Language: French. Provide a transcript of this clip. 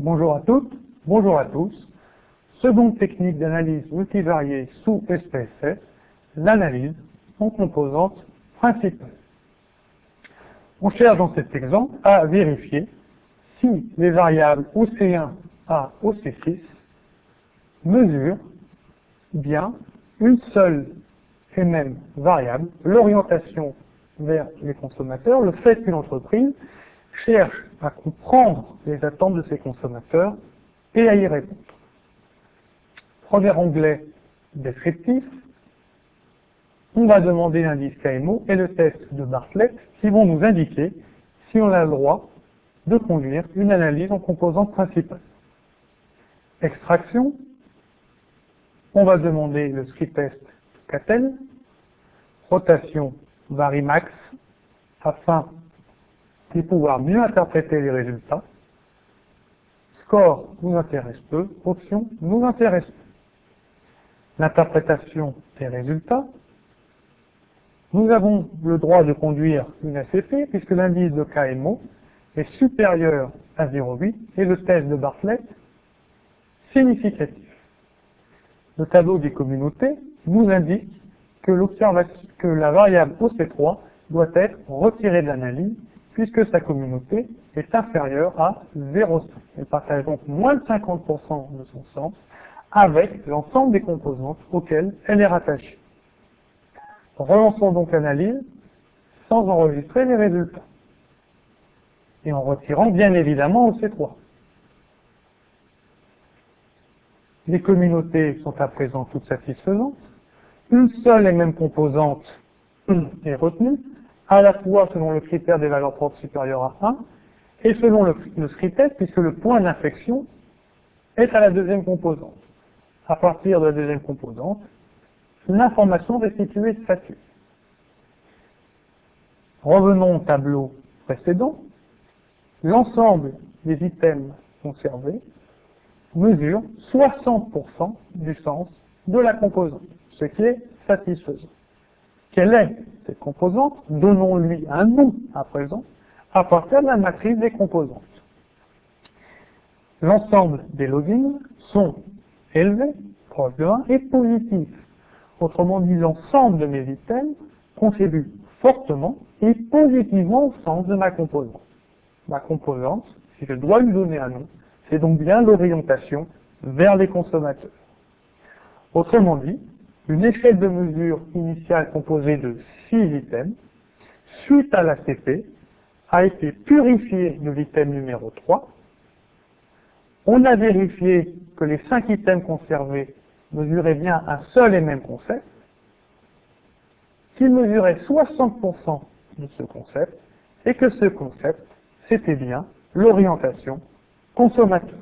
Bonjour à toutes, bonjour à tous. Seconde technique d'analyse multivariée sous SPSS, l'analyse en composantes principales. On cherche dans cet exemple à vérifier si les variables OC1 à OC6 mesurent bien une seule et même variable, l'orientation vers les consommateurs, le fait qu'une entreprise cherche à comprendre les attentes de ses consommateurs et à y répondre. Premier onglet descriptif, on va demander l'indice KMO et le test de Bartlett qui vont nous indiquer si on a le droit de conduire une analyse en composantes principales. Extraction, on va demander le script test CATEL, rotation varimax afin de pouvoir mieux interpréter les résultats. Score nous intéresse peu, option nous intéresse peu. L'interprétation des résultats. Nous avons le droit de conduire une ACP puisque l'indice de KMO est supérieur à 0,8 et le test de Bartlett significatif. Le tableau des communautés nous indique que, que la variable OC3 doit être retirée de l'analyse puisque sa communauté est inférieure à 0,5. Elle partage donc moins de 50% de son sens avec l'ensemble des composantes auxquelles elle est rattachée. Relançons donc l'analyse sans enregistrer les résultats et en retirant bien évidemment OC3. Les communautés sont à présent toutes satisfaisantes. Une seule et même composante est retenue, à la fois selon le critère des valeurs propres supérieures à 1 et selon le, le script puisque le point d'inflexion est à la deuxième composante. À partir de la deuxième composante, l'information restituée statue. Revenons au tableau précédent. L'ensemble des items conservés mesure 60% du sens de la composante, ce qui est satisfaisant. Quelle est cette composante Donnons-lui un nom à présent à partir de la matrice des composantes. L'ensemble des logins sont élevés, proches de 1, et positifs. Autrement dit, l'ensemble de mes items contribue fortement et positivement au sens de ma composante. Ma composante, si je dois lui donner un nom, c'est donc bien l'orientation vers les consommateurs. Autrement dit, une échelle de mesure initiale composée de 6 items, suite à l'ACP, a été purifiée de l'item numéro 3. On a vérifié que les 5 items conservés mesuraient bien un seul et même concept, qu'ils mesuraient 60% de ce concept, et que ce concept, c'était bien l'orientation consommateur.